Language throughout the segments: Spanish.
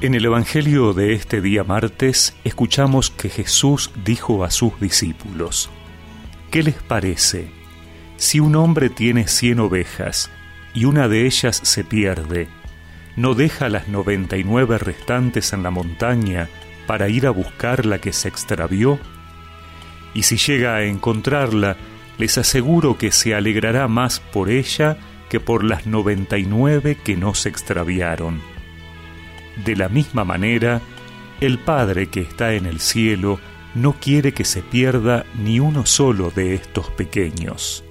En el Evangelio de este día martes escuchamos que Jesús dijo a sus discípulos, ¿Qué les parece? Si un hombre tiene cien ovejas y una de ellas se pierde, ¿no deja las noventa y nueve restantes en la montaña para ir a buscar la que se extravió? Y si llega a encontrarla, les aseguro que se alegrará más por ella que por las noventa y nueve que no se extraviaron. De la misma manera, el Padre que está en el cielo no quiere que se pierda ni uno solo de estos pequeños.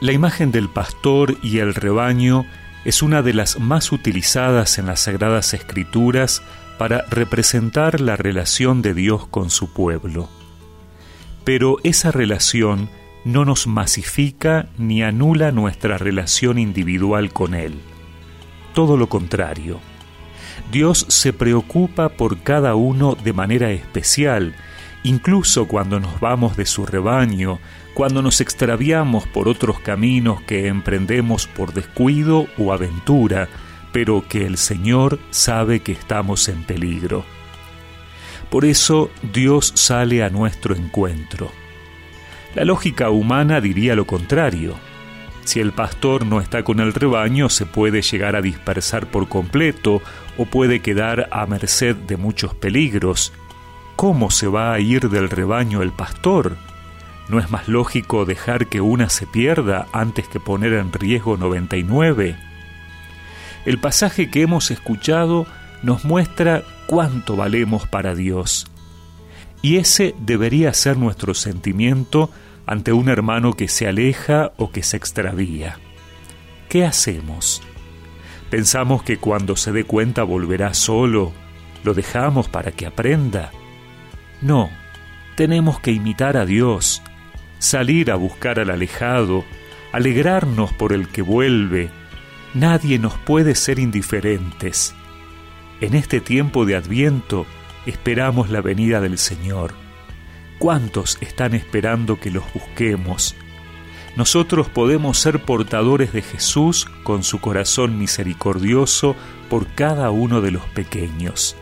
La imagen del pastor y el rebaño es una de las más utilizadas en las Sagradas Escrituras para representar la relación de Dios con su pueblo. Pero esa relación no nos masifica ni anula nuestra relación individual con Él. Todo lo contrario. Dios se preocupa por cada uno de manera especial, incluso cuando nos vamos de su rebaño, cuando nos extraviamos por otros caminos que emprendemos por descuido o aventura, pero que el Señor sabe que estamos en peligro. Por eso Dios sale a nuestro encuentro la lógica humana diría lo contrario. Si el pastor no está con el rebaño, se puede llegar a dispersar por completo o puede quedar a merced de muchos peligros. ¿Cómo se va a ir del rebaño el pastor? ¿No es más lógico dejar que una se pierda antes que poner en riesgo 99? El pasaje que hemos escuchado nos muestra cuánto valemos para Dios. Y ese debería ser nuestro sentimiento ante un hermano que se aleja o que se extravía. ¿Qué hacemos? ¿Pensamos que cuando se dé cuenta volverá solo? ¿Lo dejamos para que aprenda? No, tenemos que imitar a Dios, salir a buscar al alejado, alegrarnos por el que vuelve. Nadie nos puede ser indiferentes. En este tiempo de adviento esperamos la venida del Señor ¿Cuántos están esperando que los busquemos? Nosotros podemos ser portadores de Jesús con su corazón misericordioso por cada uno de los pequeños.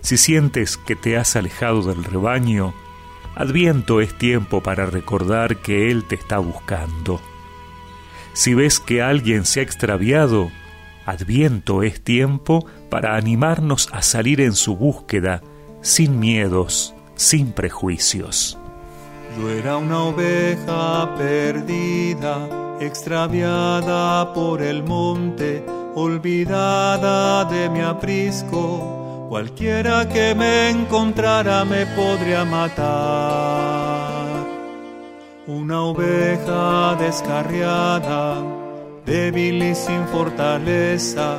Si sientes que te has alejado del rebaño, Adviento es tiempo para recordar que Él te está buscando. Si ves que alguien se ha extraviado, Adviento es tiempo para animarnos a salir en su búsqueda, sin miedos, sin prejuicios. Yo era una oveja perdida, extraviada por el monte, olvidada de mi aprisco. Cualquiera que me encontrara me podría matar. Una oveja descarriada, débil y sin fortaleza,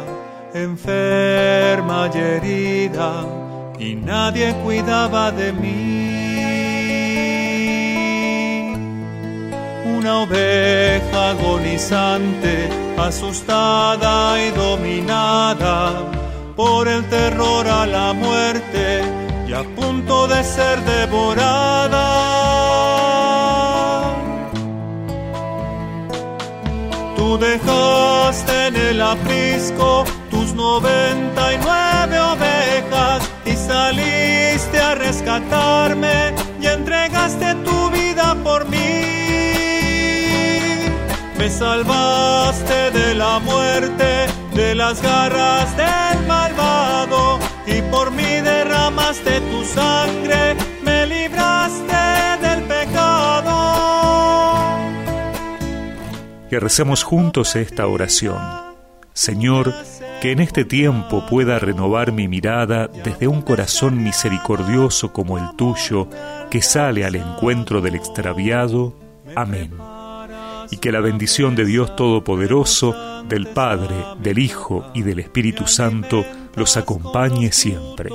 enferma y herida y nadie cuidaba de mí. Una oveja agonizante, asustada y dominada por el terror a la muerte y a punto de ser devorada. Tú dejaste en el aprisco tus noventa y nueve ovejas y saliste a rescatarme y entregaste tu vida por mí. Me salvaste de la muerte, de las garras del malvado y por mí derramaste tu sangre, me libraste del pecado. Que recemos juntos esta oración. Señor, que en este tiempo pueda renovar mi mirada desde un corazón misericordioso como el tuyo, que sale al encuentro del extraviado. Amén. Y que la bendición de Dios Todopoderoso, del Padre, del Hijo y del Espíritu Santo los acompañe siempre.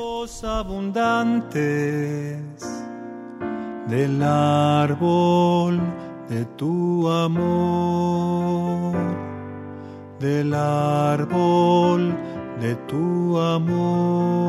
del árbol de tu amor del árbol de tu amor.